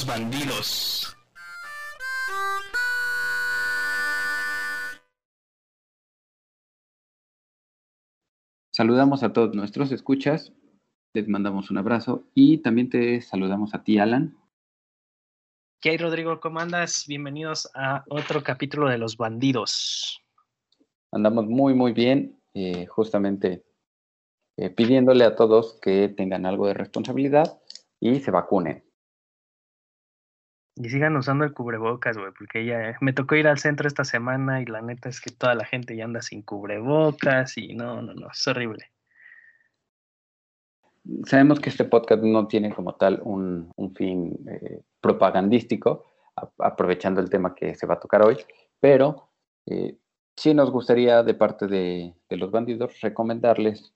los bandidos. Saludamos a todos nuestros escuchas, les mandamos un abrazo y también te saludamos a ti, Alan. ¿Qué hay, Rodrigo? ¿Cómo andas? Bienvenidos a otro capítulo de Los Bandidos. Andamos muy, muy bien, eh, justamente eh, pidiéndole a todos que tengan algo de responsabilidad y se vacunen. Y sigan usando el cubrebocas, güey, porque ya me tocó ir al centro esta semana y la neta es que toda la gente ya anda sin cubrebocas y no, no, no, es horrible. Sabemos que este podcast no tiene como tal un, fin eh, propagandístico, aprovechando el tema que se va a tocar hoy, pero eh, sí nos gustaría de parte de, de los bandidos recomendarles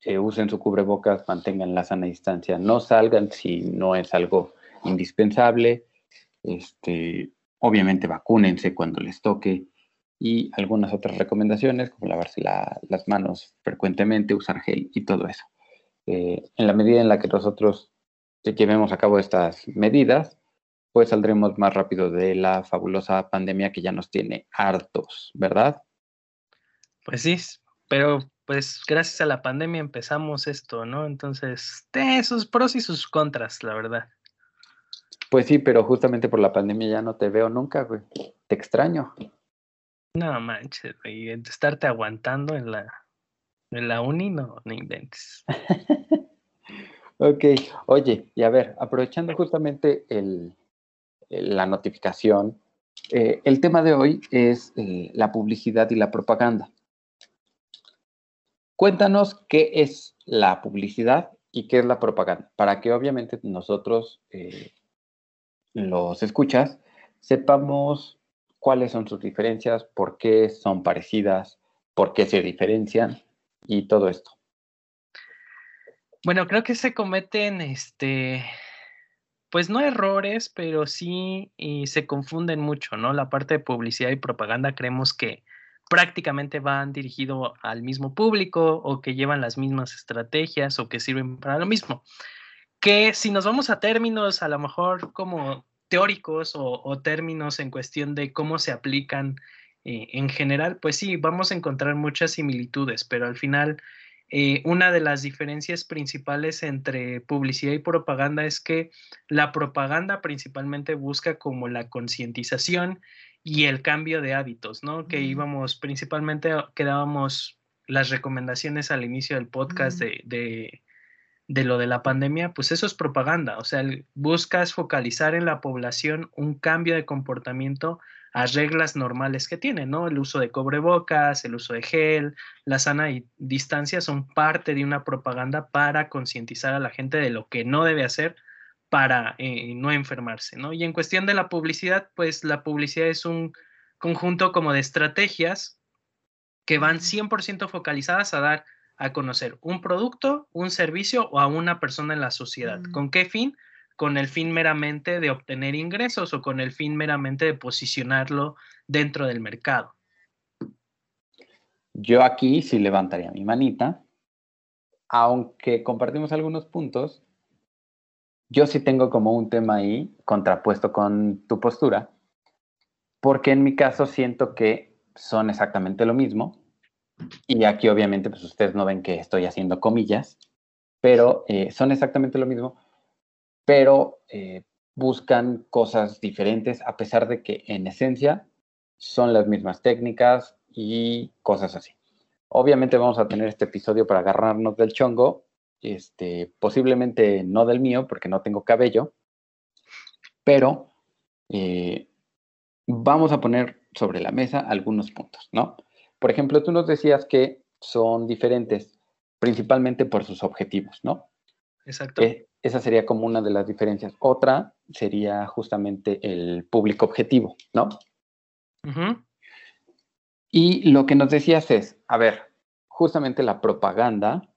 que usen su cubrebocas, mantengan la sana distancia, no salgan si no es algo indispensable. Este, obviamente vacúnense cuando les toque y algunas otras recomendaciones como lavarse las manos frecuentemente, usar gel y todo eso. Eh, en la medida en la que nosotros llevemos a cabo estas medidas, pues saldremos más rápido de la fabulosa pandemia que ya nos tiene hartos, ¿verdad? Pues sí, pero pues gracias a la pandemia empezamos esto, ¿no? Entonces, tiene sus pros y sus contras, la verdad. Pues sí, pero justamente por la pandemia ya no te veo nunca, güey. Te extraño. No manches, güey. Estarte aguantando en la, en la uni, no, no inventes. ok, oye, y a ver, aprovechando justamente el, la notificación, eh, el tema de hoy es eh, la publicidad y la propaganda. Cuéntanos qué es la publicidad y qué es la propaganda, para que obviamente nosotros eh, los escuchas, sepamos cuáles son sus diferencias, por qué son parecidas, por qué se diferencian y todo esto. Bueno, creo que se cometen, este, pues no errores, pero sí y se confunden mucho, ¿no? La parte de publicidad y propaganda creemos que prácticamente van dirigidos al mismo público o que llevan las mismas estrategias o que sirven para lo mismo que si nos vamos a términos a lo mejor como teóricos o, términos en cuestión de cómo se aplican eh, en general, pues sí, vamos a encontrar muchas similitudes, pero al final eh, una de las diferencias principales entre publicidad y propaganda es que la propaganda principalmente busca como la concientización y el cambio de hábitos, ¿no? Que íbamos principalmente, quedábamos las recomendaciones al inicio del podcast de de lo de la pandemia, pues eso es propaganda, o sea, buscas focalizar en la población un cambio de comportamiento a reglas normales que tiene, ¿no? El uso de cobrebocas, el uso de gel, la sana distancia son parte de una propaganda para concientizar a la gente de lo que no debe hacer para eh, no enfermarse, ¿no? Y en cuestión de la publicidad, pues la publicidad es un conjunto como de estrategias que van 100% focalizadas a dar a conocer un producto, un servicio o a una persona en la sociedad. Mm. ¿Con qué fin? Con el fin meramente de obtener ingresos o con el fin meramente de posicionarlo dentro del mercado. Yo aquí sí levantaría mi manita, aunque compartimos algunos puntos, yo sí tengo como un tema ahí contrapuesto con tu postura, porque en mi caso siento que son exactamente lo mismo, y aquí obviamente pues ustedes no ven que estoy haciendo comillas, pero eh, son exactamente lo mismo, pero eh, buscan cosas diferentes a pesar de que en esencia son las mismas técnicas y cosas así. Obviamente vamos a tener este episodio para agarrarnos del chongo, este, posiblemente no del mío porque no tengo cabello, pero eh, vamos a poner sobre la mesa algunos puntos, ¿no? Por ejemplo, tú nos decías que son diferentes principalmente por sus objetivos, ¿no? Exacto. Eh, esa sería como una de las diferencias. Otra sería justamente el público objetivo, ¿no? Y lo que nos decías es, a ver, justamente la propaganda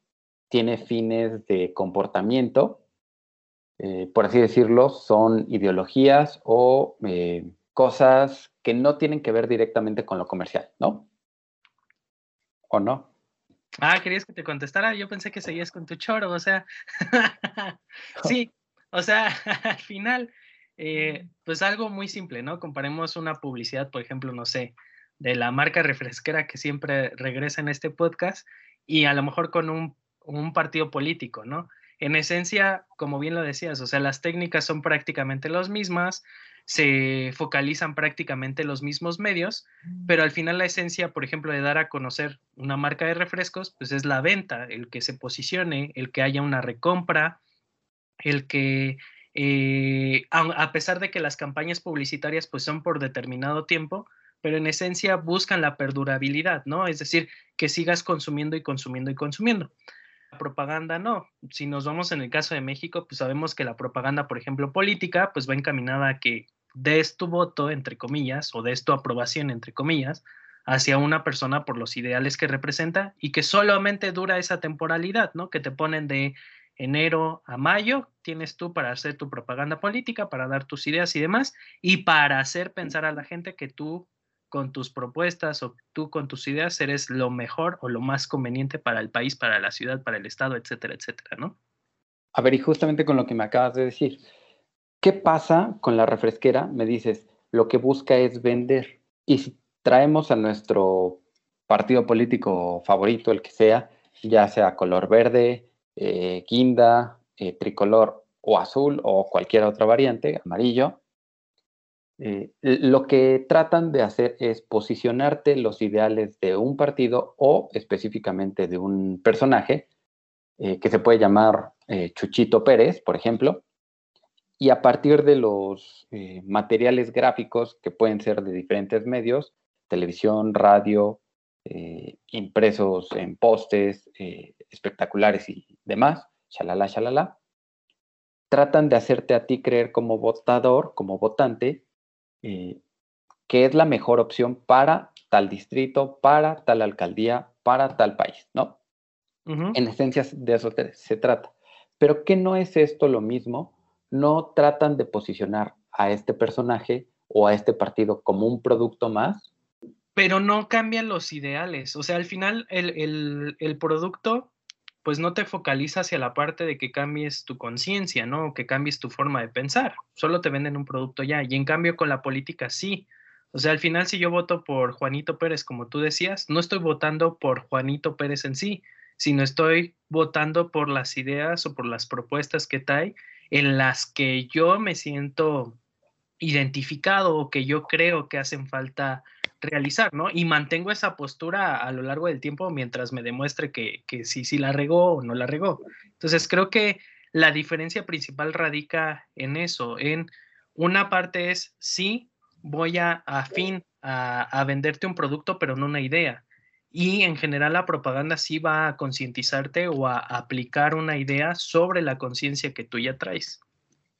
tiene fines de comportamiento, eh, por así decirlo, son ideologías o eh, cosas que no tienen que ver directamente con lo comercial, ¿no? ¿O no? Ah, ¿querías que te contestara? Yo pensé que seguías con tu choro, o sea. sí, O sea, al final, eh, pues algo muy simple, ¿no? Comparemos una publicidad, por ejemplo, no sé, de la marca refresquera que siempre regresa en este podcast y a lo mejor con un, un partido político, ¿no? En esencia, como bien lo decías, o sea, las técnicas son prácticamente las mismas, se focalizan prácticamente los mismos medios, pero al final la esencia, por ejemplo, de dar a conocer una marca de refrescos, pues es la venta, el que se posicione, el que haya una recompra, el que eh, a, pesar de que las campañas publicitarias pues son por determinado tiempo, pero en esencia buscan la perdurabilidad, ¿no? Es decir, que sigas consumiendo y consumiendo y consumiendo. Propaganda no. Si nos vamos en el caso de México, pues sabemos que la propaganda, por ejemplo, política, pues va encaminada a que des tu voto, entre comillas, o des tu aprobación, entre comillas, hacia una persona por los ideales que representa y que solamente dura esa temporalidad, ¿no? Que te ponen de enero a mayo, tienes tú para hacer tu propaganda política, para dar tus ideas y demás, y para hacer pensar a la gente que tú con tus propuestas o tú con tus ideas eres lo mejor o lo más conveniente para el país, para la ciudad, para el Estado, etcétera, etcétera, ¿no? A ver, y justamente con lo que me acabas de decir, ¿qué pasa con la refresquera? Me dices, lo que busca es vender. Y si traemos a nuestro partido político favorito, el que sea, ya sea color verde, eh, guinda, eh, tricolor o azul o cualquier otra variante, amarillo, eh, lo que tratan de hacer es posicionarte los ideales de un partido o específicamente de un personaje que se puede llamar Chuchito Pérez, por ejemplo, y a partir de los materiales gráficos que pueden ser de diferentes medios, televisión, radio, impresos en postes, espectaculares y demás, shalala, shalala, tratan de hacerte a ti creer como votador, como votante, eh, que es la mejor opción para tal distrito, para tal alcaldía, para tal país, ¿no? En esencia de eso se trata. Pero ¿qué no es esto lo mismo? No tratan de posicionar a este personaje o a este partido como un producto más. Pero no cambian los ideales. O sea, al final el, el producto pues no te focaliza hacia la parte de que cambies tu conciencia, ¿no? O que cambies tu forma de pensar. Solo te venden un producto ya. Y en cambio con la política sí. O sea, al final si yo voto por Juanito Pérez, como tú decías, no estoy votando por Juanito Pérez en sí, sino estoy votando por las ideas o por las propuestas que trae en las que yo me siento identificado o que yo creo que hacen falta realizar, ¿no? Y mantengo esa postura a lo largo del tiempo mientras me demuestre que, que sí, sí la regó o no la regó. Entonces, creo que la diferencia principal radica en eso, en una parte es, sí, voy a, a fin a, a venderte un producto, pero no una idea. Y en general la propaganda sí va a concientizarte o a aplicar una idea sobre la conciencia que tú ya traes.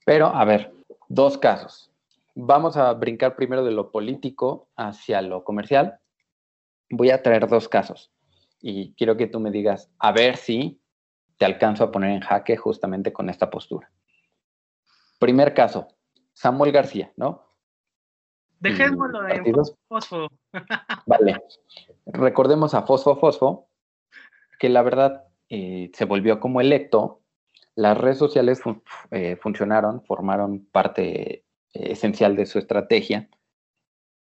Pero, a ver, dos casos. Vamos a brincar primero de lo político hacia lo comercial. Voy a traer dos casos y quiero que tú me digas, a ver si te alcanzo a poner en jaque justamente con esta postura. Primer caso, Samuel García, ¿no? Dejémoslo en Fosfo. vale. Recordemos a Fosfo Fosfo, que la verdad eh, se volvió como electo. Las redes sociales eh, funcionaron, formaron parte esencial de su estrategia.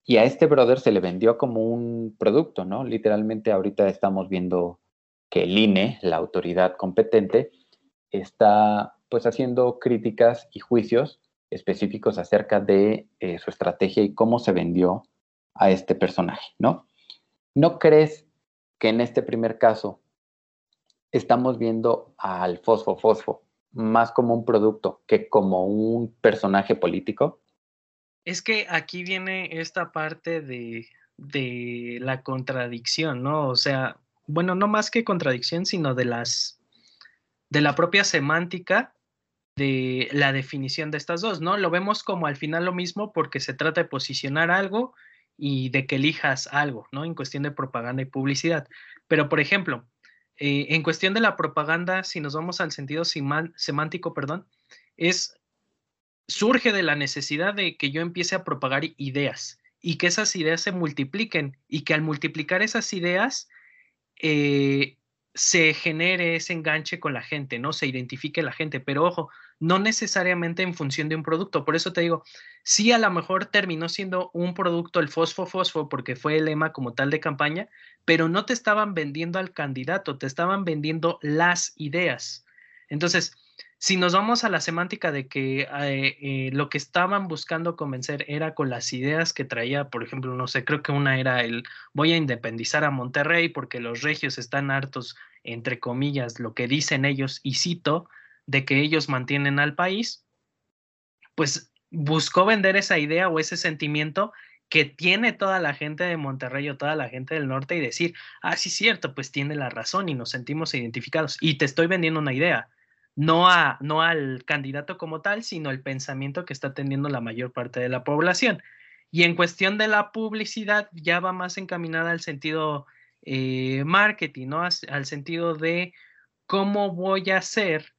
Y a este brother se le vendió como un producto, ¿no? Literalmente ahorita estamos viendo que el INE, la autoridad competente, está pues haciendo críticas y juicios específicos acerca de eh, su estrategia y cómo se vendió a este personaje, ¿no? ¿No crees que en este primer caso estamos viendo al Fosfo Fosfo más como un producto que como un personaje político? Es que aquí viene esta parte de, la contradicción, ¿no? O sea, bueno, no más que contradicción, sino de las de la propia semántica de la definición de estas dos, ¿no? Lo vemos como al final lo mismo porque se trata de posicionar algo y de que elijas algo, ¿no? En cuestión de propaganda y publicidad. Pero, por ejemplo, eh, en cuestión de la propaganda, si nos vamos al sentido semántico, perdón, es surge de la necesidad de que yo empiece a propagar ideas y que esas ideas se multipliquen y que al multiplicar esas ideas, eh, se genere ese enganche con la gente, ¿no? Se identifique la gente, pero ojo, no necesariamente en función de un producto. Por eso te digo, sí a lo mejor terminó siendo un producto el fosfo fosfo porque fue el lema como tal de campaña, pero no te estaban vendiendo al candidato, te estaban vendiendo las ideas. Entonces, si nos vamos a la semántica de que eh, eh, lo que estaban buscando convencer era con las ideas que traía, por ejemplo, no sé, creo que una era el voy a independizar a Monterrey porque los regios están hartos, entre comillas, lo que dicen ellos, y cito, de que ellos mantienen al país, pues buscó vender esa idea o ese sentimiento que tiene toda la gente de Monterrey o toda la gente del norte y decir, ah, sí, cierto, pues tiene la razón y nos sentimos identificados. Y te estoy vendiendo una idea no, a, no al candidato como tal, sino el pensamiento que está teniendo la mayor parte de la población. Y en cuestión de la publicidad, ya va más encaminada al sentido eh, marketing, ¿no? Al sentido de cómo voy a hacer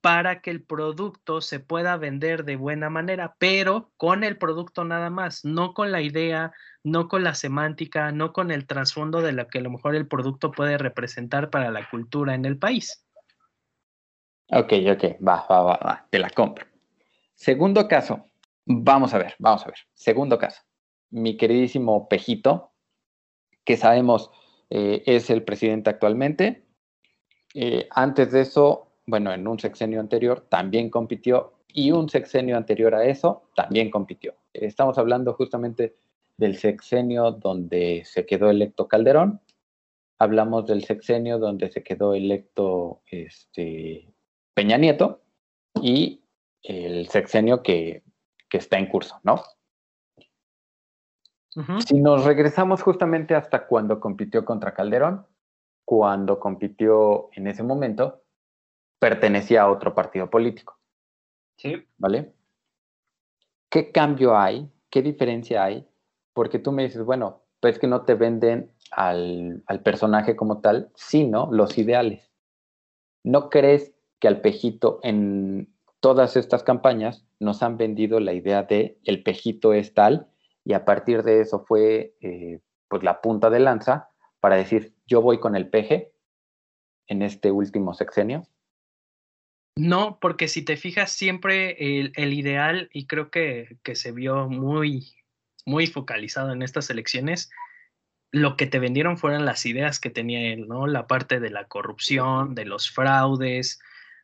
para que el producto se pueda vender de buena manera, pero con el producto nada más, no con la idea, no con la semántica, no con el trasfondo de lo que a lo mejor el producto puede representar para la cultura en el país. Ok, ok, va, va, va, va, te la compro. Segundo caso, vamos a ver, vamos a ver. Segundo caso, mi queridísimo Pejito, que sabemos eh, es el presidente actualmente. Eh, antes de eso, bueno, en un sexenio anterior también compitió y un sexenio anterior a eso también compitió. Estamos hablando justamente del sexenio donde se quedó electo Calderón. Hablamos del sexenio donde se quedó electo este, Peña Nieto y el sexenio que, está en curso, ¿no? Si nos regresamos justamente hasta cuando compitió contra Calderón, cuando compitió en ese momento, pertenecía a otro partido político. Sí. ¿Vale? ¿Qué cambio hay? ¿Qué diferencia hay? Porque tú me dices, bueno, pues que no te venden al, al personaje como tal, sino los ideales. ¿No crees que al pejito en todas estas campañas nos han vendido la idea de el pejito es tal y a partir de eso fue eh, pues la punta de lanza para decir yo voy con el peje en este último sexenio? No, porque si te fijas siempre el, ideal, y creo que, que, se vio muy, muy focalizado en estas elecciones, lo que te vendieron fueron las ideas que tenía él, ¿no? La parte de la corrupción, de los fraudes,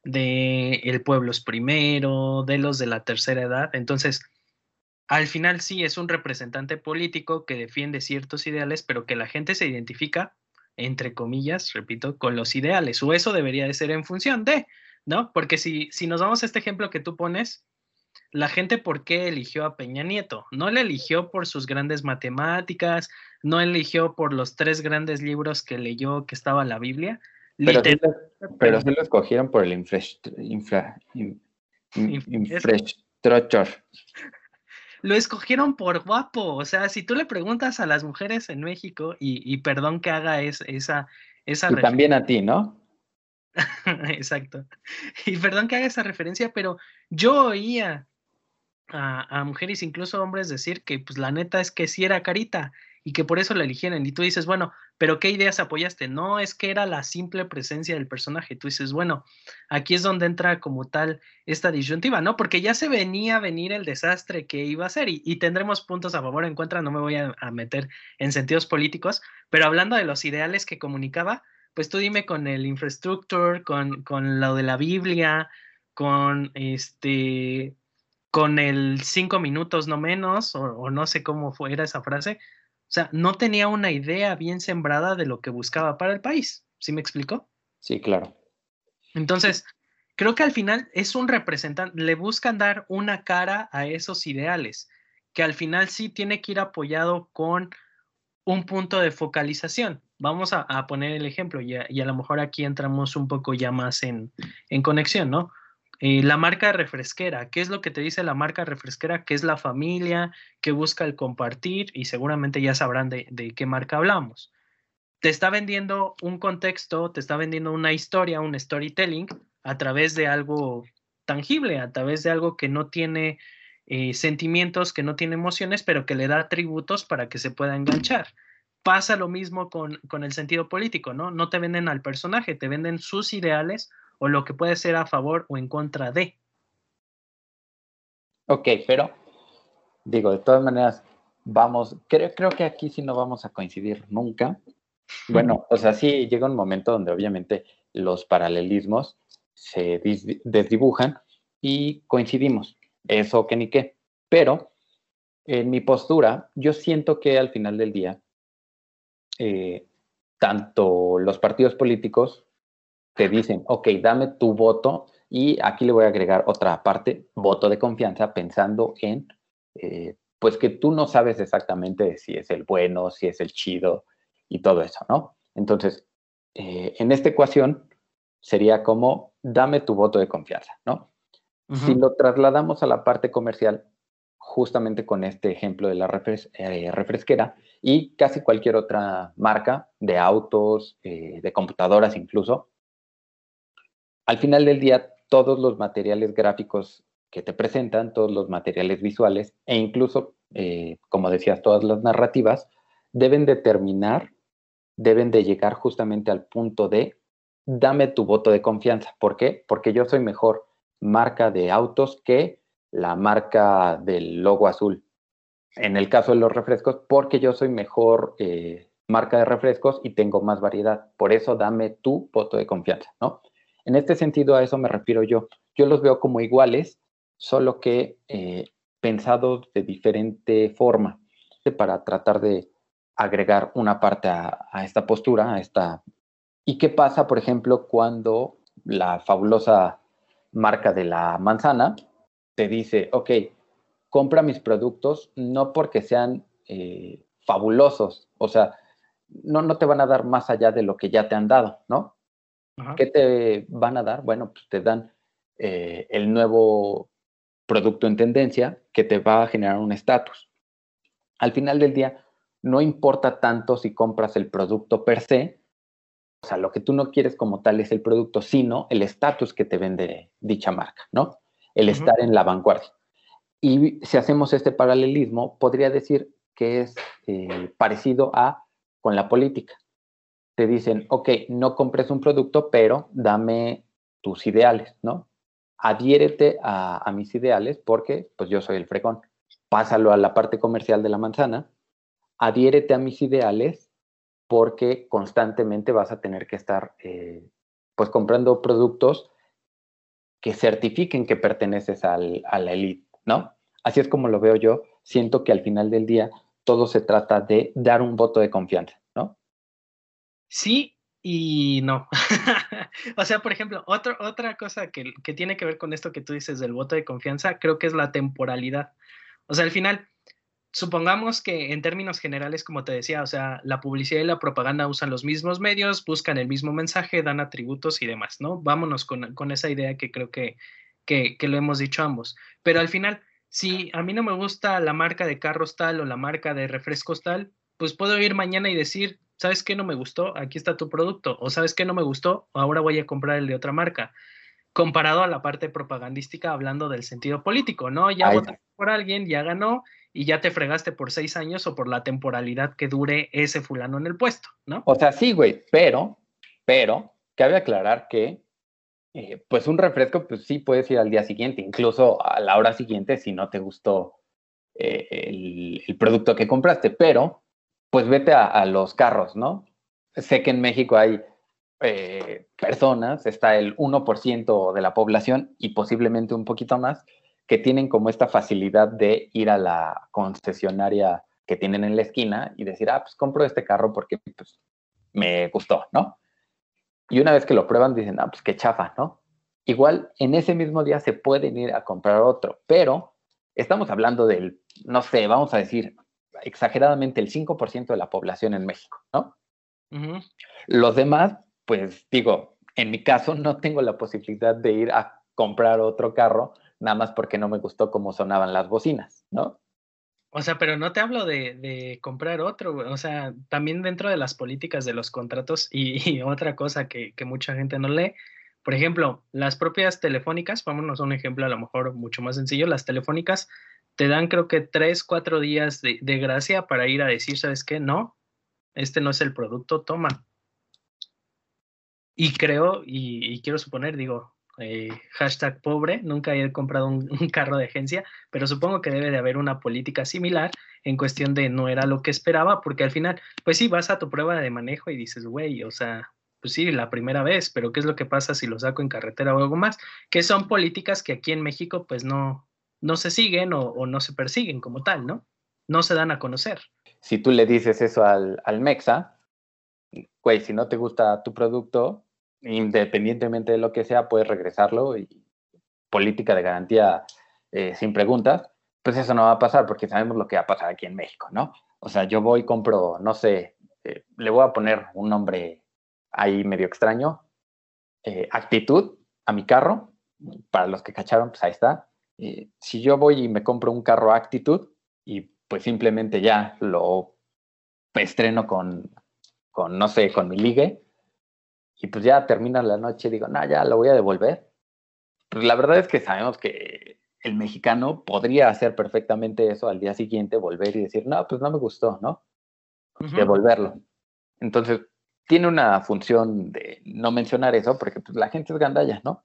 de el pueblo primero, de los de la tercera edad. Entonces, al final sí es un representante político que defiende ciertos ideales, pero que la gente se identifica, entre comillas, repito, con los ideales, o eso debería de ser en función de, ¿no? Porque si, si nos vamos a este ejemplo que tú pones, la gente por qué eligió a Peña Nieto. No le eligió por sus grandes matemáticas, no eligió por los tres grandes libros que leyó que estaba la Biblia, pero, sí lo, pero lo escogieron por el infraestructure. Lo escogieron por guapo. O sea, si tú le preguntas a las mujeres en México, y, perdón que haga esa, esa y también a ti, ¿no? Exacto. Y perdón que haga esa referencia, pero yo oía a, a, mujeres, incluso hombres, decir que pues la neta es que sí era carita y que por eso la eligieron. Y tú dices, bueno, pero ¿qué ideas apoyaste? No, es que era la simple presencia del personaje. Tú dices, bueno, aquí es donde entra como tal esta disyuntiva, ¿no? Porque ya se venía a venir el desastre que iba a ser y, tendremos puntos a favor o en contra, no me voy a, meter en sentidos políticos, pero hablando de los ideales que comunicaba, pues tú dime con el infrastructure, con, con lo de la Biblia, con este con el cinco minutos no menos, o, no sé cómo fuera esa frase, o sea, no tenía una idea bien sembrada de lo que buscaba para el país. ¿Sí me explicó? Sí, claro. Entonces, creo que al final es un representante, le buscan dar una cara a esos ideales, que al final sí tiene que ir apoyado con un punto de focalización. Vamos a, poner el ejemplo y a, y a, lo mejor aquí entramos un poco ya más en, en conexión, ¿no? Eh, la marca refresquera, ¿qué es lo que te dice la marca refresquera? Que es la familia, que busca el compartir y seguramente ya sabrán de, qué marca hablamos. Te está vendiendo un contexto, te está vendiendo una historia, un storytelling a través de algo tangible, a través de algo que no tiene eh, sentimientos, que no tiene emociones, pero que le da atributos para que se pueda enganchar. pasa lo mismo con, con, el sentido político, ¿no? No te venden al personaje, te venden sus ideales o lo que puede ser a favor o en contra de. Ok, pero digo, de todas maneras, vamos, creo, creo que aquí sí no vamos a coincidir nunca. Bueno, o sea, sí llega un momento donde obviamente los paralelismos se desdibujan y coincidimos, eso que ni qué. Pero en mi postura, yo siento que al final del día, eh, tanto los partidos políticos te dicen, ok, dame tu voto y aquí le voy a agregar otra parte, voto de confianza, pensando en, eh, pues que tú no sabes exactamente si es el bueno, si es el chido y todo eso, ¿no? Entonces, eh, en esta ecuación sería como, dame tu voto de confianza, ¿no? Si lo trasladamos a la parte comercial, justamente con este ejemplo de la eh, refresquera y casi cualquier otra marca de autos, de computadoras incluso, al final del día, todos los materiales gráficos que te presentan, todos los materiales visuales e incluso, eh, como decías, todas las narrativas, deben determinar, deben de llegar justamente al punto de dame tu voto de confianza. ¿Por qué? Porque yo soy mejor marca de autos que la marca del logo azul. En el caso de los refrescos, porque yo soy mejor eh, marca de refrescos y tengo más variedad. Por eso dame tu voto de confianza, ¿no? En este sentido, a eso me refiero yo. Yo los veo como iguales, solo que eh, pensados de diferente forma, para tratar de agregar una parte a, esta postura, a esta... ¿Y qué pasa, por ejemplo, cuando la fabulosa marca de la manzana te dice, ok, compra mis productos no porque sean eh, fabulosos, o sea, no, no te van a dar más allá de lo que ya te han dado, ¿no? ¿Qué te van a dar? Bueno, pues te dan eh, el nuevo producto en tendencia que te va a generar un estatus. Al final del día, no importa tanto si compras el producto per se, o sea, lo que tú no quieres como tal es el producto, sino el estatus que te vende dicha marca, ¿no? El estar en la vanguardia. Y si hacemos este paralelismo, podría decir que es eh, parecido a con la política te dicen, ok, no compres un producto, pero dame tus ideales, ¿no? Adhiérete a, mis ideales porque pues yo soy el fregón. Pásalo a la parte comercial de la manzana, adhiérete a mis ideales porque constantemente vas a tener que estar eh, pues comprando productos que certifiquen que perteneces al, a la elite, ¿no? Así es como lo veo yo. Siento que al final del día todo se trata de dar un voto de confianza. Sí y no. o sea, por ejemplo, otra cosa que, que, tiene que ver con esto que tú dices del voto de confianza, creo que es la temporalidad. O sea, al final, supongamos que en términos generales, como te decía, o sea, la publicidad y la propaganda usan los mismos medios, buscan el mismo mensaje, dan atributos y demás, ¿no? Vámonos con, con esa idea que creo que, que, que lo hemos dicho ambos. Pero al final, si a mí no me gusta la marca de carros tal o la marca de refrescos tal, pues puedo ir mañana y decir, ¿sabes qué no me gustó? Aquí está tu producto. O ¿sabes qué no me gustó? Ahora voy a comprar el de otra marca. Comparado a la parte propagandística, hablando del sentido político, ¿no? Ya votaste por alguien, ya ganó y ya te fregaste por seis años o por la temporalidad que dure ese fulano en el puesto, ¿no? O sea, sí, güey, pero, pero, cabe aclarar que, eh, pues un refresco, pues sí puedes ir al día siguiente, incluso a la hora siguiente si no te gustó eh, el, el producto que compraste, pero pues vete a, los carros, ¿no? Sé que en México hay eh, personas, está el 1% de la población y posiblemente un poquito más, que tienen como esta facilidad de ir a la concesionaria que tienen en la esquina y decir, ah, pues compro este carro porque pues, me gustó, ¿no? Y una vez que lo prueban dicen, ah, pues qué chafa, ¿no? Igual en ese mismo día se pueden ir a comprar otro, pero estamos hablando del, no sé, vamos a decir, exageradamente el 5% de la población en México, ¿no? Los demás, pues digo, en mi caso no tengo la posibilidad de ir a comprar otro carro nada más porque no me gustó cómo sonaban las bocinas, ¿no? O sea, pero no te hablo de, comprar otro, o sea, también dentro de las políticas de los contratos y, otra cosa que, que, mucha gente no lee, por ejemplo, las propias telefónicas, vámonos a un ejemplo a lo mejor mucho más sencillo, las telefónicas te dan creo que tres, cuatro días de, gracia para ir a decir, ¿sabes qué? No, este no es el producto, toma. Y creo, y, quiero suponer, digo, eh, hashtag pobre, nunca he comprado un, carro de agencia, pero supongo que debe de haber una política similar en cuestión de no era lo que esperaba, porque al final, pues sí, vas a tu prueba de manejo y dices, güey, o sea, pues sí, la primera vez, pero ¿qué es lo que pasa si lo saco en carretera o algo más? Que son políticas que aquí en México pues no, no se siguen o, no se persiguen como tal, ¿no? No se dan a conocer. Si tú le dices eso al, al Mexa, güey, si no te gusta tu producto, independientemente de lo que sea, puedes regresarlo y política de garantía eh, sin preguntas, pues eso no va a pasar porque sabemos lo que va a pasar aquí en México, ¿no? O sea, yo voy, compro, no sé, eh, le voy a poner un nombre ahí medio extraño, eh, actitud a mi carro, para los que cacharon, pues ahí está. Si yo voy y me compro un carro actitud y pues simplemente ya lo estreno con, con, no sé, con mi ligue, y pues ya termina la noche y digo, no, ya lo voy a devolver. Pues la verdad es que sabemos que el mexicano podría hacer perfectamente eso al día siguiente, volver y decir, no, pues no me gustó, ¿no? Devolverlo. Entonces, tiene una función de no mencionar eso porque pues, la gente es gandalla, ¿no?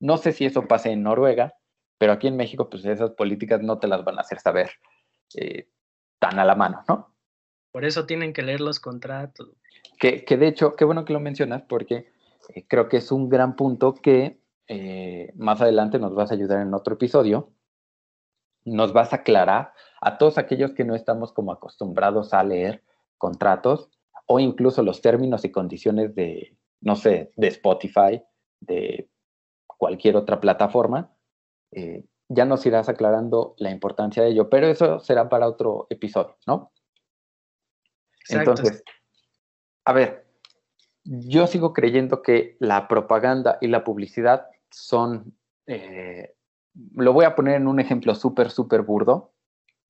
No sé si eso pase en Noruega, pero aquí en México, pues esas políticas no te las van a hacer saber eh, tan a la mano, ¿no? Por eso tienen que leer los contratos. Que, que de hecho, qué bueno que lo mencionas porque eh, creo que es un gran punto que eh, más adelante nos vas a ayudar en otro episodio. Nos vas a aclarar a todos aquellos que no estamos como acostumbrados a leer contratos o incluso los términos y condiciones de, no sé, de Spotify, de cualquier otra plataforma, eh, ya nos irás aclarando la importancia de ello, pero eso será para otro episodio, ¿no? Entonces, a ver, yo sigo creyendo que la propaganda y la publicidad son, eh, lo voy a poner en un ejemplo súper, súper burdo.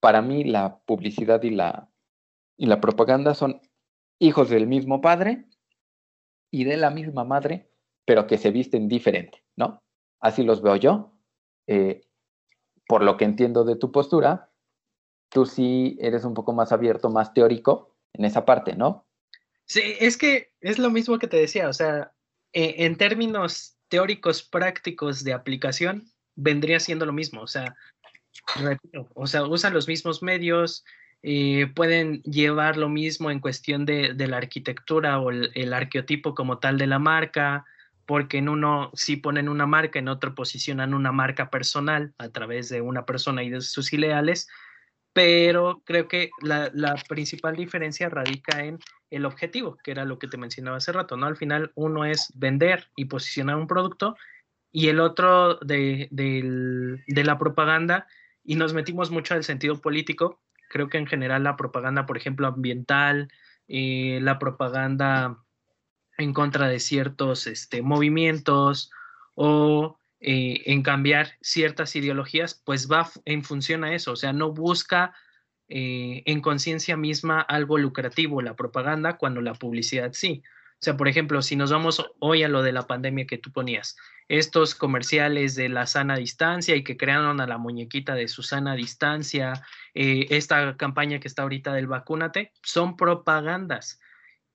Para mí la publicidad y la, y la propaganda son hijos del mismo padre y de la misma madre, pero que se visten diferente, ¿no? Así los veo yo. Eh, por lo que entiendo de tu postura, tú sí eres un poco más abierto, más teórico en esa parte, ¿no? Sí, es que es lo mismo que te decía, o sea, e, en términos teóricos prácticos de aplicación, vendría siendo lo mismo, o sea, o sea, usan los mismos medios, eh, pueden llevar lo mismo en cuestión de, la arquitectura o el, arqueotipo como tal de la marca, porque en uno sí ponen una marca, en otro posicionan una marca personal a través de una persona y de sus ideales, pero creo que la, principal diferencia radica en el objetivo, que era lo que te mencionaba hace rato, ¿no? Al final uno es vender y posicionar un producto y el otro de, la propaganda, y nos metimos mucho al sentido político, creo que en general la propaganda, por ejemplo, ambiental, eh, la propaganda en contra de ciertos este, movimientos o eh, en cambiar ciertas ideologías, pues va en función a eso, o sea, no busca eh, en conciencia misma algo lucrativo la propaganda cuando la publicidad sí. O sea, por ejemplo, si nos vamos hoy a lo de la pandemia que tú ponías, estos comerciales de la sana distancia y que crearon a la muñequita de su sana distancia, eh, esta campaña que está ahorita del vacúnate, son propagandas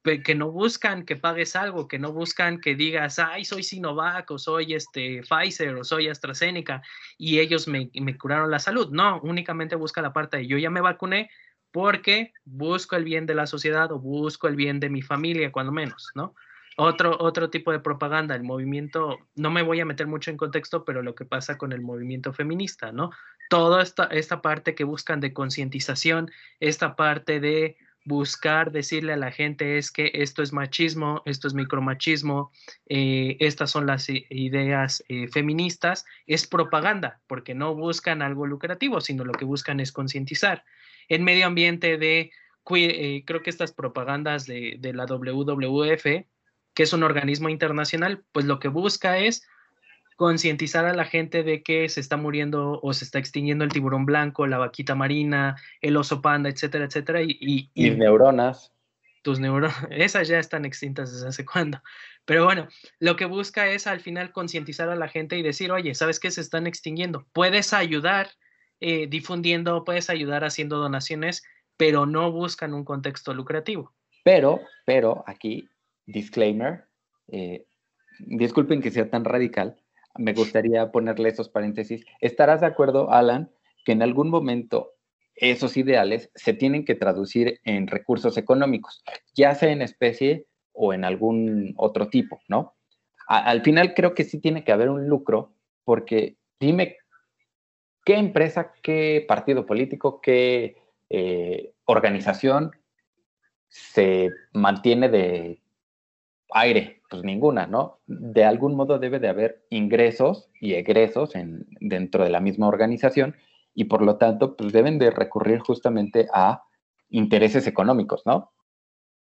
que no buscan que pagues algo, que no buscan que digas, ay, soy Sinovac o soy este Pfizer o soy AstraZeneca y ellos me, me curaron la salud. No, únicamente busca la parte de yo ya me vacuné porque busco el bien de la sociedad o busco el bien de mi familia, cuando menos, ¿no? Otro, otro tipo de propaganda, el movimiento, no me voy a meter mucho en contexto, pero lo que pasa con el movimiento feminista, ¿no? Toda esta, esta parte que buscan de concientización, esta parte de buscar decirle a la gente es que esto es machismo, esto es micromachismo, eh, estas son las ideas eh, feministas, es propaganda, porque no buscan algo lucrativo, sino lo que buscan es concientizar. En medio ambiente de, eh, creo que estas propagandas de, de la WWF, que es un organismo internacional, pues lo que busca es concientizar a la gente de que se está muriendo o se está extinguiendo el tiburón blanco, la vaquita marina, el oso panda, etcétera, etcétera. Y, Mis neuronas. Tus neuronas, esas ya están extintas desde hace cuándo. Pero bueno, lo que busca es al final concientizar a la gente y decir, oye, ¿sabes qué? Se están extinguiendo. Puedes ayudar eh, difundiendo, puedes ayudar haciendo donaciones, pero no buscan un contexto lucrativo. Pero, pero aquí, disclaimer, eh, disculpen que sea tan radical, me gustaría ponerle esos paréntesis. ¿Estarás de acuerdo, Alan, que en algún momento esos ideales se tienen que traducir en recursos económicos, ya sea en especie o en algún otro tipo, ¿no? al final creo que sí tiene que haber un lucro, porque dime qué empresa, qué partido político, qué eh, organización se mantiene de aire, pues ninguna, ¿no? De algún modo debe de haber ingresos y egresos en, dentro de la misma organización y por lo tanto, pues deben de recurrir justamente a intereses económicos, ¿no?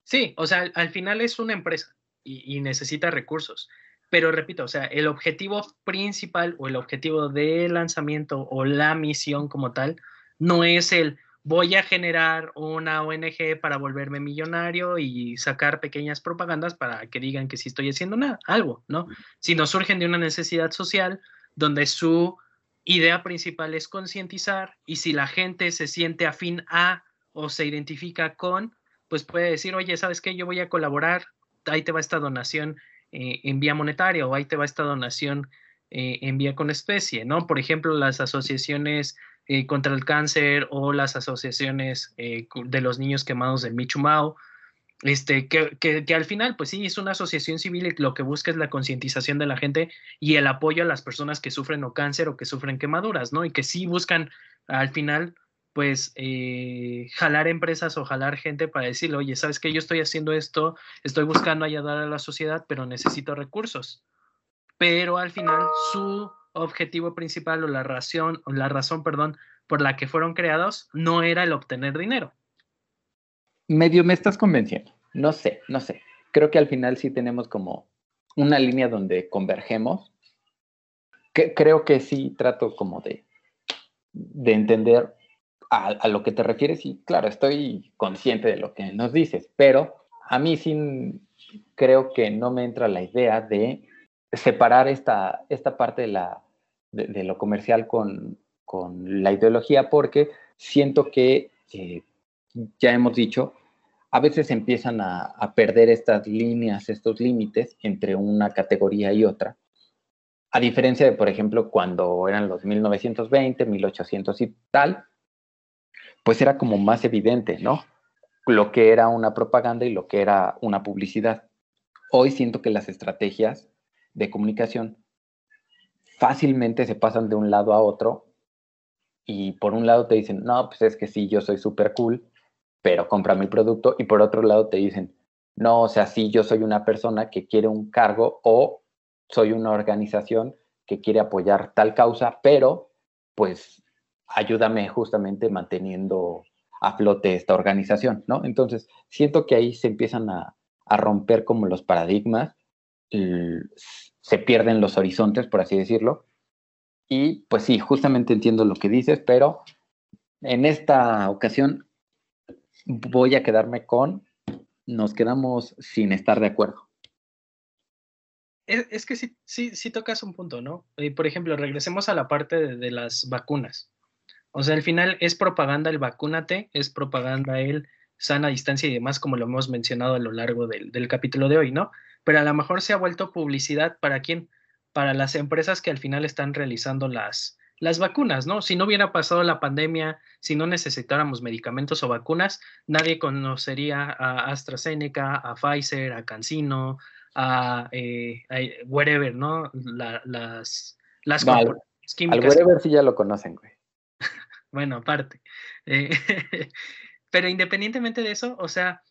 Sí, o sea, al final es una empresa y, necesita recursos. Pero repito, o sea, el objetivo principal o el objetivo de lanzamiento o la misión como tal no es el voy a generar una ONG para volverme millonario y sacar pequeñas propagandas para que digan que sí estoy haciendo nada, algo, ¿no? Sino surgen de una necesidad social donde su idea principal es concientizar y si la gente se siente afín a o se identifica con, pues puede decir, oye, ¿sabes qué? Yo voy a colaborar, ahí te va esta donación eh, en vía monetaria o ahí te va esta donación eh, en vía con especie, ¿no? Por ejemplo, las asociaciones eh, contra el cáncer o las asociaciones eh, de los niños quemados de Michumao, este, que, que, al final, pues sí, es una asociación civil y lo que busca es la concientización de la gente y el apoyo a las personas que sufren o cáncer o que sufren quemaduras, ¿no? Y que sí buscan al final, pues, eh, jalar empresas o jalar gente para decirle, oye, ¿sabes qué? Yo estoy haciendo esto, estoy buscando ayudar a la sociedad, pero necesito recursos. Pero al final, su objetivo principal o la razón, o la razón, perdón, por la que fueron creados no era el obtener dinero. Medio me estás convenciendo. No sé, no sé. Creo que al final sí tenemos como una línea donde convergemos. Que, creo que sí trato como de, de entender a, lo que te refieres y claro, estoy consciente de lo que nos dices, pero a mí sí creo que no me entra la idea de separar esta, esta parte de la, de, lo comercial con, con, la ideología porque siento que, eh, ya hemos dicho, a veces empiezan a, a, perder estas líneas, estos límites entre una categoría y otra. A diferencia de, por ejemplo, cuando eran los 1920, 1800 y tal, pues era como más evidente, ¿no? Lo que era una propaganda y lo que era una publicidad. Hoy siento que las estrategias de comunicación fácilmente se pasan de un lado a otro y por un lado te dicen, no, pues es que sí, yo soy súper cool, pero compra mi producto y por otro lado te dicen, no, o sea, sí, yo soy una persona que quiere un cargo o soy una organización que quiere apoyar tal causa, pero pues ayúdame justamente manteniendo a flote esta organización, ¿no? Entonces, siento que ahí se empiezan a, a romper como los paradigmas, se pierden los horizontes, por así decirlo. Y pues sí, justamente entiendo lo que dices, pero en esta ocasión voy a quedarme con, nos quedamos sin estar de acuerdo. Es, que sí, sí, sí tocas un punto, ¿no? Eh, por ejemplo, regresemos a la parte de, las vacunas. O sea, al final es propaganda el vacúnate, es propaganda el sana distancia y demás, como lo hemos mencionado a lo largo del, del capítulo de hoy, ¿no? Pero a lo mejor se ha vuelto publicidad para quién? Para las empresas que al final están realizando las, las vacunas, ¿no? Si no hubiera pasado la pandemia, si no necesitáramos medicamentos o vacunas, nadie conocería a AstraZeneca, a Pfizer, a CanSino, a, eh, wherever, ¿no? las las químicas. Al wherever sí ya lo conocen, güey. bueno, aparte. Eh, pero independientemente de eso, o sea,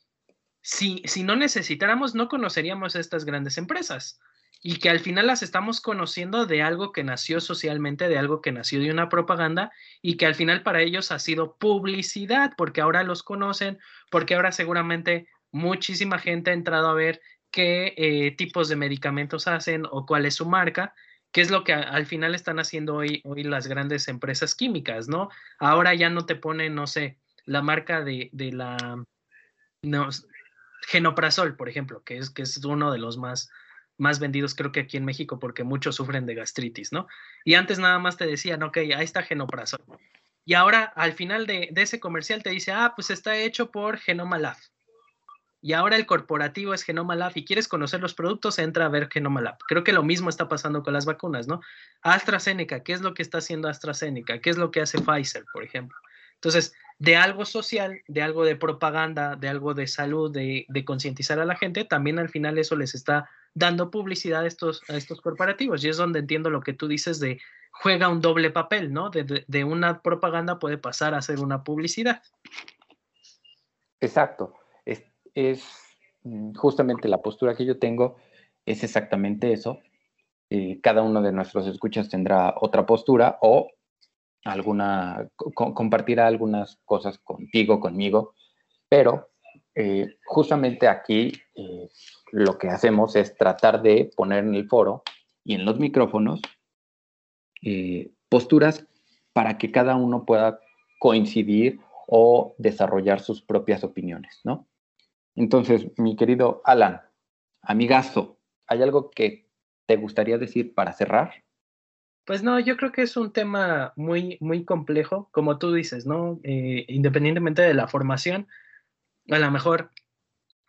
si, si no necesitáramos, no conoceríamos estas grandes empresas y que al final las estamos conociendo de algo que nació socialmente, de algo que nació de una propaganda y que al final para ellos ha sido publicidad, porque ahora los conocen, porque ahora seguramente muchísima gente ha entrado a ver qué eh, tipos de medicamentos hacen o cuál es su marca, qué es lo que al final están haciendo hoy, hoy las grandes empresas químicas, ¿no? Ahora ya no te ponen, no sé, la marca de, de la, no, Genoprazol, por ejemplo, que es, que es uno de los más, más vendidos creo que aquí en México porque muchos sufren de gastritis, ¿no? Y antes nada más te decían, ok, ahí está Genoprazol. Y ahora al final de, ese comercial te dice, ah, pues está hecho por Genoma Lab. y ahora el corporativo es Genoma Lab y quieres conocer los productos, entra a ver Genoma Lab. Creo que lo mismo está pasando con las vacunas, ¿no? AstraZeneca, ¿qué es lo que está haciendo AstraZeneca? ¿Qué es lo que hace Pfizer, por ejemplo? Entonces, de algo social, de algo de propaganda, de algo de salud, de, concientizar a la gente, también al final eso les está dando publicidad a estos, corporativos. Y es donde entiendo lo que tú dices de juega un doble papel, ¿no? De, una propaganda puede pasar a ser una publicidad. Exacto. Es, es, mm, justamente la postura que yo tengo, es exactamente eso. Eh, cada uno de nuestros escuchas tendrá otra postura o alguna, compartirá algunas cosas contigo, conmigo, pero eh, justamente aquí eh, lo que hacemos es tratar de poner en el foro y en los micrófonos eh, posturas para que cada uno pueda coincidir o desarrollar sus propias opiniones, ¿no? Entonces, mi querido Alan, amigazo, ¿hay algo que te gustaría decir para cerrar? Pues no, yo creo que es un tema muy, muy complejo, como tú dices, ¿no? Eh, independientemente de la formación, a lo mejor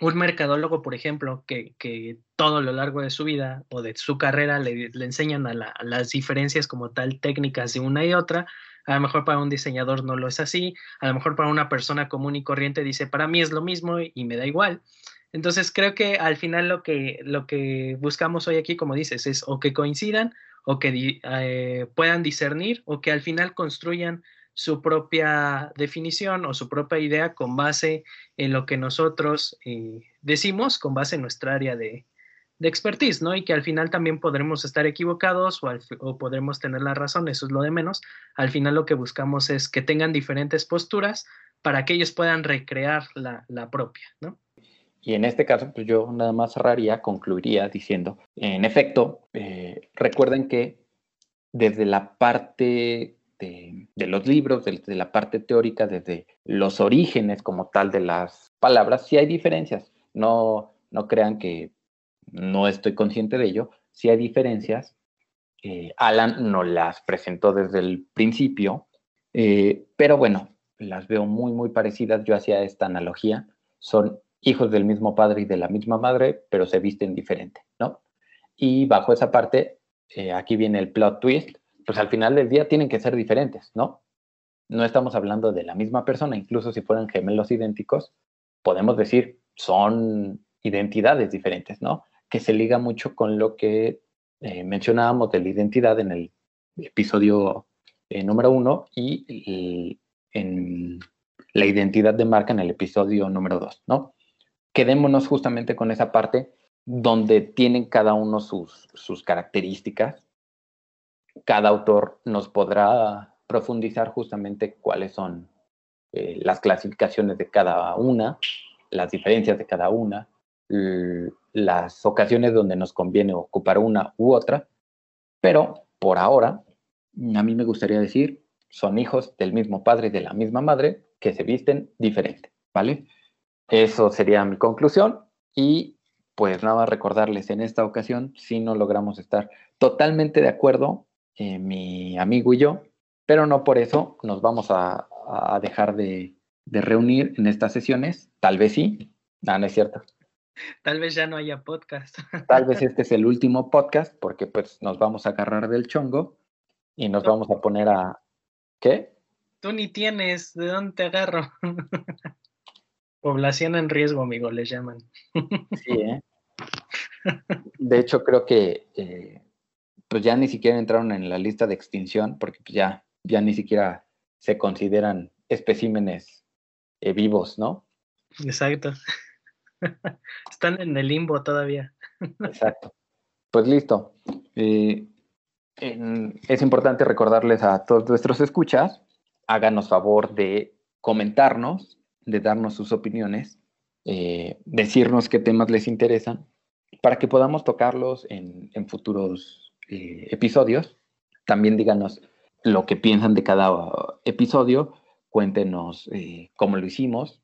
un mercadólogo, por ejemplo, que, que todo lo largo de su vida o de su carrera le, le enseñan a, las diferencias como tal técnicas de una y otra, a lo mejor para un diseñador no lo es así, a lo mejor para una persona común y corriente dice, para mí es lo mismo y, y me da igual. Entonces creo que al final lo que, lo que buscamos hoy aquí, como dices, es o que coincidan o que eh, puedan discernir o que al final construyan su propia definición o su propia idea con base en lo que nosotros eh, decimos, con base en nuestra área de, expertise, ¿no? Y que al final también podremos estar equivocados o, podremos tener la razón, eso es lo de menos. Al final lo que buscamos es que tengan diferentes posturas para que ellos puedan recrear la, la propia, ¿no? Y en este caso, pues yo nada más cerraría, concluiría diciendo, en efecto, eh, recuerden que desde la parte de, los libros, desde la parte teórica, desde los orígenes como tal de las palabras, sí hay diferencias. No, no crean que no estoy consciente de ello, sí hay diferencias. Eh, Alan no las presentó desde el principio, eh, pero bueno, las veo muy, muy parecidas. Yo hacía esta analogía. Son hijos del mismo padre y de la misma madre, pero se visten diferente, ¿no? Y bajo esa parte, eh, aquí viene el plot twist, pues al final del día tienen que ser diferentes, ¿no? No estamos hablando de la misma persona, incluso si fueran gemelos idénticos, podemos decir son identidades diferentes, ¿no? Que se liga mucho con lo que eh, mencionábamos de la identidad en el episodio eh, número uno y en la identidad de marca en el episodio número dos, ¿no? Quedémonos justamente con esa parte donde tienen cada uno sus, sus características. Cada autor nos podrá profundizar justamente cuáles son eh, las clasificaciones de cada una, las diferencias de cada una, las ocasiones donde nos conviene ocupar una u otra, pero por ahora, a mí me gustaría decir, son hijos del mismo padre y de la misma madre que se visten diferente, ¿vale? Eso sería mi conclusión y pues nada más recordarles en esta ocasión si no logramos estar totalmente de acuerdo, eh, mi amigo y yo, pero no por eso nos vamos a, dejar de, reunir en estas sesiones, tal vez sí, no, no es cierto. Tal vez ya no haya podcast. Tal vez este es el último podcast porque pues nos vamos a agarrar del chongo y nos vamos a poner a... ¿Qué? Tú ni tienes, ¿de dónde te agarro? Población en riesgo, amigo, les llaman. Sí, ¿eh? De hecho, creo que eh, pues ya ni siquiera entraron en la lista de extinción porque pues, ya, ya ni siquiera se consideran especímenes eh, vivos, ¿no? Exacto. Están en el limbo todavía. Exacto. Pues listo. Eh, es importante recordarles a todos nuestros escuchas, háganos favor de comentarnos de darnos sus opiniones, eh, decirnos qué temas les interesan, para que podamos tocarlos en, futuros eh, episodios. También díganos lo que piensan de cada episodio, cuéntenos eh, cómo lo hicimos.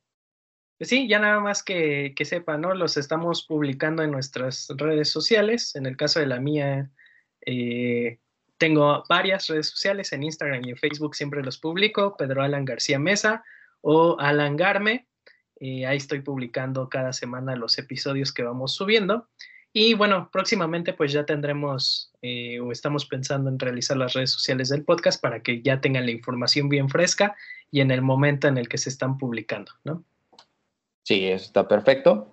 Pues sí, ya nada más que, que sepan, ¿no? Los estamos publicando en nuestras redes sociales. En el caso de la mía, tengo varias redes sociales, en Instagram y en Facebook siempre los publico, Pedro Alan García Mesa o Alan Garme. Eh, ahí estoy publicando cada semana los episodios que vamos subiendo. Y bueno, próximamente pues ya tendremos eh, o estamos pensando en realizar las redes sociales del podcast para que ya tengan la información bien fresca y en el momento en el que se están publicando, ¿no? Sí, eso está perfecto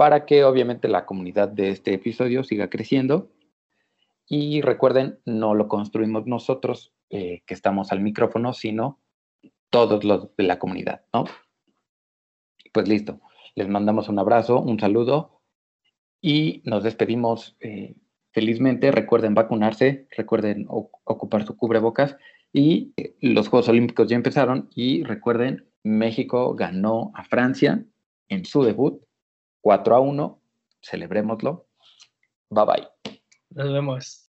para que obviamente la comunidad de este episodio siga creciendo. Y recuerden, no lo construimos nosotros eh, que estamos al micrófono, sino todos los de la comunidad, ¿no? Pues listo, les mandamos un abrazo, un saludo y nos despedimos eh, felizmente. Recuerden vacunarse, recuerden ocupar su cubrebocas y eh, los Juegos Olímpicos ya empezaron y recuerden, México ganó a Francia en su debut 4 a 1. Celebrémoslo. Bye bye. Nos vemos.